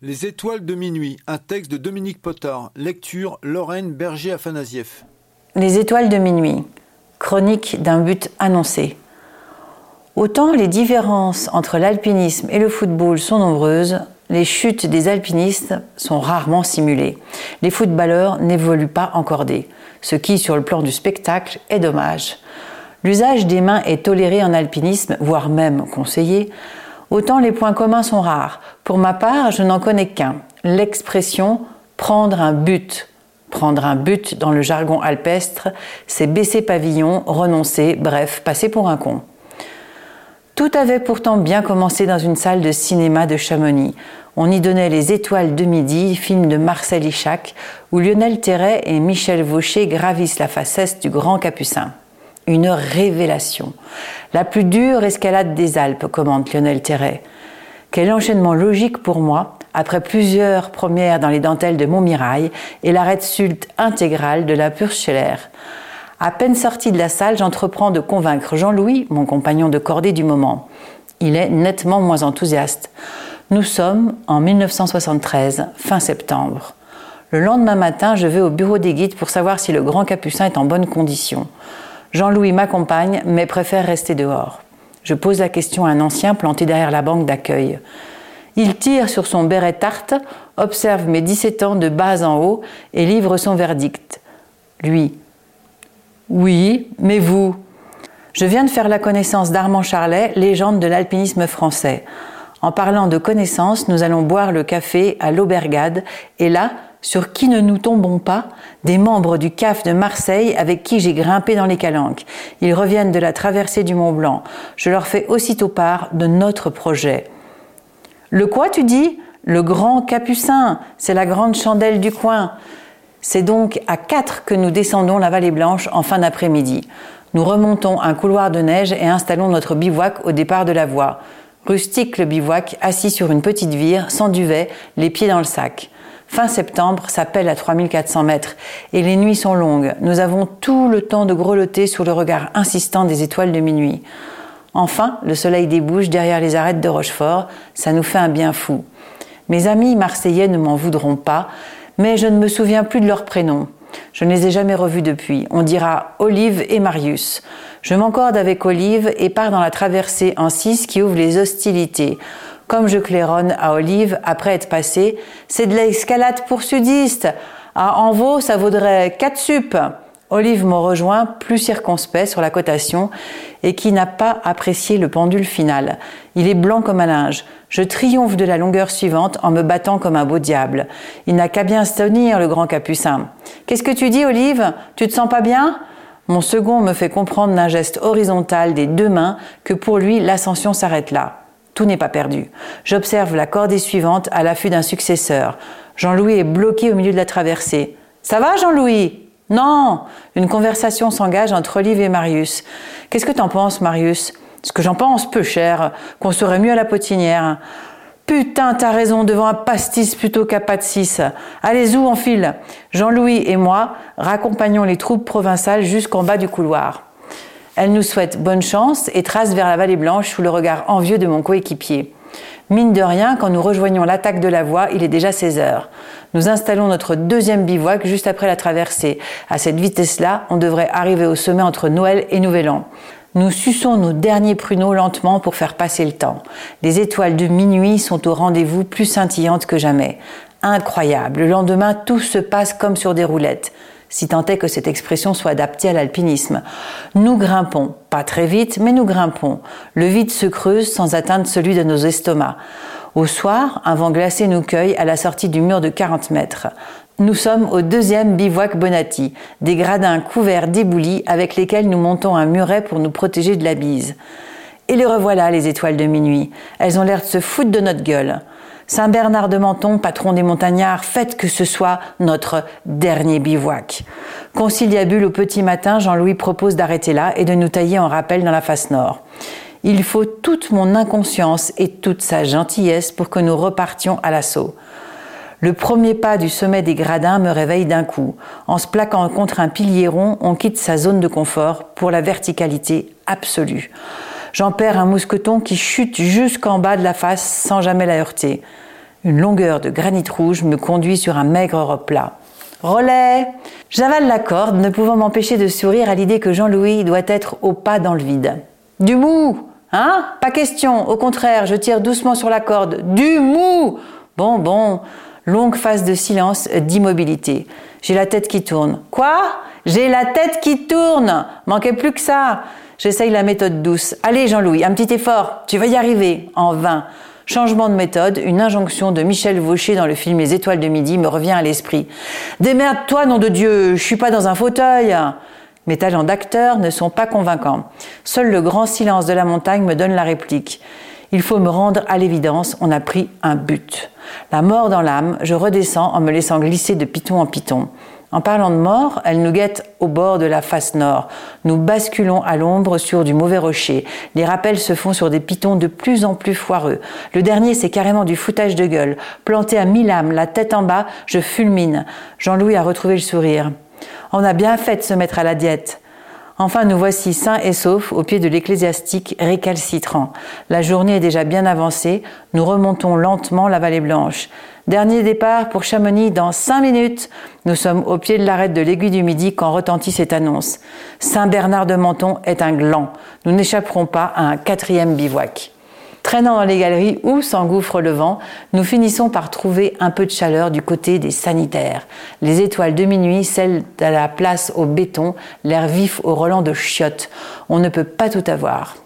Les étoiles de minuit, un texte de Dominique Potard, lecture Lorraine Berger-Afanasieff. Les étoiles de minuit, chronique d'un but annoncé. Autant les différences entre l'alpinisme et le football sont nombreuses, les chutes des alpinistes sont rarement simulées. Les footballeurs n'évoluent pas encordés, ce qui, sur le plan du spectacle, est dommage. L'usage des mains est toléré en alpinisme, voire même conseillé, Autant les points communs sont rares. Pour ma part, je n'en connais qu'un. L'expression prendre un but. Prendre un but dans le jargon alpestre, c'est baisser pavillon, renoncer, bref, passer pour un con. Tout avait pourtant bien commencé dans une salle de cinéma de Chamonix. On y donnait Les Étoiles de Midi, film de Marcel Ichac, où Lionel Terray et Michel Vaucher gravissent la facesse du grand capucin une révélation. La plus dure escalade des Alpes, commente Lionel Terray. Quel enchaînement logique pour moi, après plusieurs premières dans les dentelles de Montmirail et l'arrêt sulte intégrale de la Purscheller. À peine sorti de la salle, j'entreprends de convaincre Jean-Louis, mon compagnon de cordée du moment. Il est nettement moins enthousiaste. Nous sommes en 1973, fin septembre. Le lendemain matin, je vais au bureau des guides pour savoir si le grand capucin est en bonne condition. Jean-Louis m'accompagne, mais préfère rester dehors. Je pose la question à un ancien planté derrière la banque d'accueil. Il tire sur son béret tarte, observe mes 17 ans de bas en haut et livre son verdict. Lui. Oui, mais vous Je viens de faire la connaissance d'Armand Charlet, légende de l'alpinisme français. En parlant de connaissances, nous allons boire le café à l'Aubergade et là, sur qui ne nous tombons pas Des membres du CAF de Marseille avec qui j'ai grimpé dans les calanques. Ils reviennent de la traversée du Mont Blanc. Je leur fais aussitôt part de notre projet. Le quoi, tu dis? Le grand capucin, c'est la grande chandelle du coin. C'est donc à quatre que nous descendons la vallée Blanche en fin d'après-midi. Nous remontons un couloir de neige et installons notre bivouac au départ de la voie. Rustique le bivouac, assis sur une petite vire, sans duvet, les pieds dans le sac. Fin septembre s'appelle à 3400 mètres et les nuits sont longues. Nous avons tout le temps de grelotter sous le regard insistant des étoiles de minuit. Enfin, le soleil débouche derrière les arêtes de Rochefort. Ça nous fait un bien fou. Mes amis marseillais ne m'en voudront pas, mais je ne me souviens plus de leurs prénoms. Je ne les ai jamais revus depuis. On dira Olive et Marius. Je m'encorde avec Olive et pars dans la traversée en 6 qui ouvre les hostilités. Comme je claironne à Olive après être passé, c'est de l'escalade pour sudiste. À Envaux, ça vaudrait 4 sup. Olive me rejoint, plus circonspect sur la cotation, et qui n'a pas apprécié le pendule final. Il est blanc comme un linge. Je triomphe de la longueur suivante en me battant comme un beau diable. Il n'a qu'à bien se tenir, le grand capucin. Qu'est-ce que tu dis, Olive? Tu te sens pas bien? Mon second me fait comprendre d'un geste horizontal des deux mains que pour lui, l'ascension s'arrête là. Tout n'est pas perdu. J'observe la cordée suivante à l'affût d'un successeur. Jean-Louis est bloqué au milieu de la traversée. Ça va, Jean-Louis? Non Une conversation s'engage entre Olive et Marius. Qu'est-ce que t'en penses, Marius? Ce que j'en pense, peu cher, qu'on serait mieux à la potinière. Putain, t'as raison, devant un pastis plutôt qu'à pas. Allez, où en file Jean-Louis et moi raccompagnons les troupes provinciales jusqu'en bas du couloir. Elle nous souhaite bonne chance et trace vers la vallée blanche sous le regard envieux de mon coéquipier. Mine de rien, quand nous rejoignons l'attaque de la voie, il est déjà 16 heures. Nous installons notre deuxième bivouac juste après la traversée. À cette vitesse-là, on devrait arriver au sommet entre Noël et Nouvel An. Nous suçons nos derniers pruneaux lentement pour faire passer le temps. Les étoiles de minuit sont au rendez-vous plus scintillantes que jamais. Incroyable. Le lendemain, tout se passe comme sur des roulettes si tant est que cette expression soit adaptée à l'alpinisme. Nous grimpons, pas très vite, mais nous grimpons. Le vide se creuse sans atteindre celui de nos estomacs. Au soir, un vent glacé nous cueille à la sortie du mur de 40 mètres. Nous sommes au deuxième bivouac Bonatti, des gradins couverts d'éboulis avec lesquels nous montons un muret pour nous protéger de la bise. Et les revoilà, les étoiles de minuit. Elles ont l'air de se foutre de notre gueule. Saint Bernard de Menton, patron des montagnards, faites que ce soit notre dernier bivouac. Conciliabule au petit matin, Jean-Louis propose d'arrêter là et de nous tailler en rappel dans la face nord. Il faut toute mon inconscience et toute sa gentillesse pour que nous repartions à l'assaut. Le premier pas du sommet des gradins me réveille d'un coup. En se plaquant contre un pilier rond, on quitte sa zone de confort pour la verticalité absolue. J'en perds un mousqueton qui chute jusqu'en bas de la face sans jamais la heurter. Une longueur de granit rouge me conduit sur un maigre replat. Relais J'avale la corde, ne pouvant m'empêcher de sourire à l'idée que Jean-Louis doit être au pas dans le vide. Du mou Hein? Pas question. Au contraire, je tire doucement sur la corde. Du mou Bon, bon. Longue phase de silence, d'immobilité. J'ai la tête qui tourne. Quoi? J'ai la tête qui tourne Manquait plus que ça. J'essaye la méthode douce. Allez, Jean-Louis, un petit effort. Tu vas y arriver. En vain. Changement de méthode, une injonction de Michel Vaucher dans le film Les Étoiles de Midi me revient à l'esprit. Démerde-toi, nom de Dieu, je suis pas dans un fauteuil. Mes talents d'acteur ne sont pas convaincants. Seul le grand silence de la montagne me donne la réplique. Il faut me rendre à l'évidence, on a pris un but. La mort dans l'âme, je redescends en me laissant glisser de piton en piton. En parlant de mort, elle nous guette au bord de la face nord. Nous basculons à l'ombre sur du mauvais rocher. Les rappels se font sur des pitons de plus en plus foireux. Le dernier, c'est carrément du foutage de gueule. Planté à mille âmes, la tête en bas, je fulmine. Jean-Louis a retrouvé le sourire. On a bien fait de se mettre à la diète. Enfin, nous voici sains et saufs au pied de l'ecclésiastique récalcitrant. La journée est déjà bien avancée. Nous remontons lentement la vallée blanche. Dernier départ pour Chamonix dans cinq minutes. Nous sommes au pied de l'arête de l'aiguille du Midi quand retentit cette annonce. Saint-Bernard de Menton est un gland. Nous n'échapperons pas à un quatrième bivouac. Traînant dans les galeries où s'engouffre le vent, nous finissons par trouver un peu de chaleur du côté des sanitaires. Les étoiles de minuit, celles de la place au béton, l'air vif au relent de chiottes. On ne peut pas tout avoir.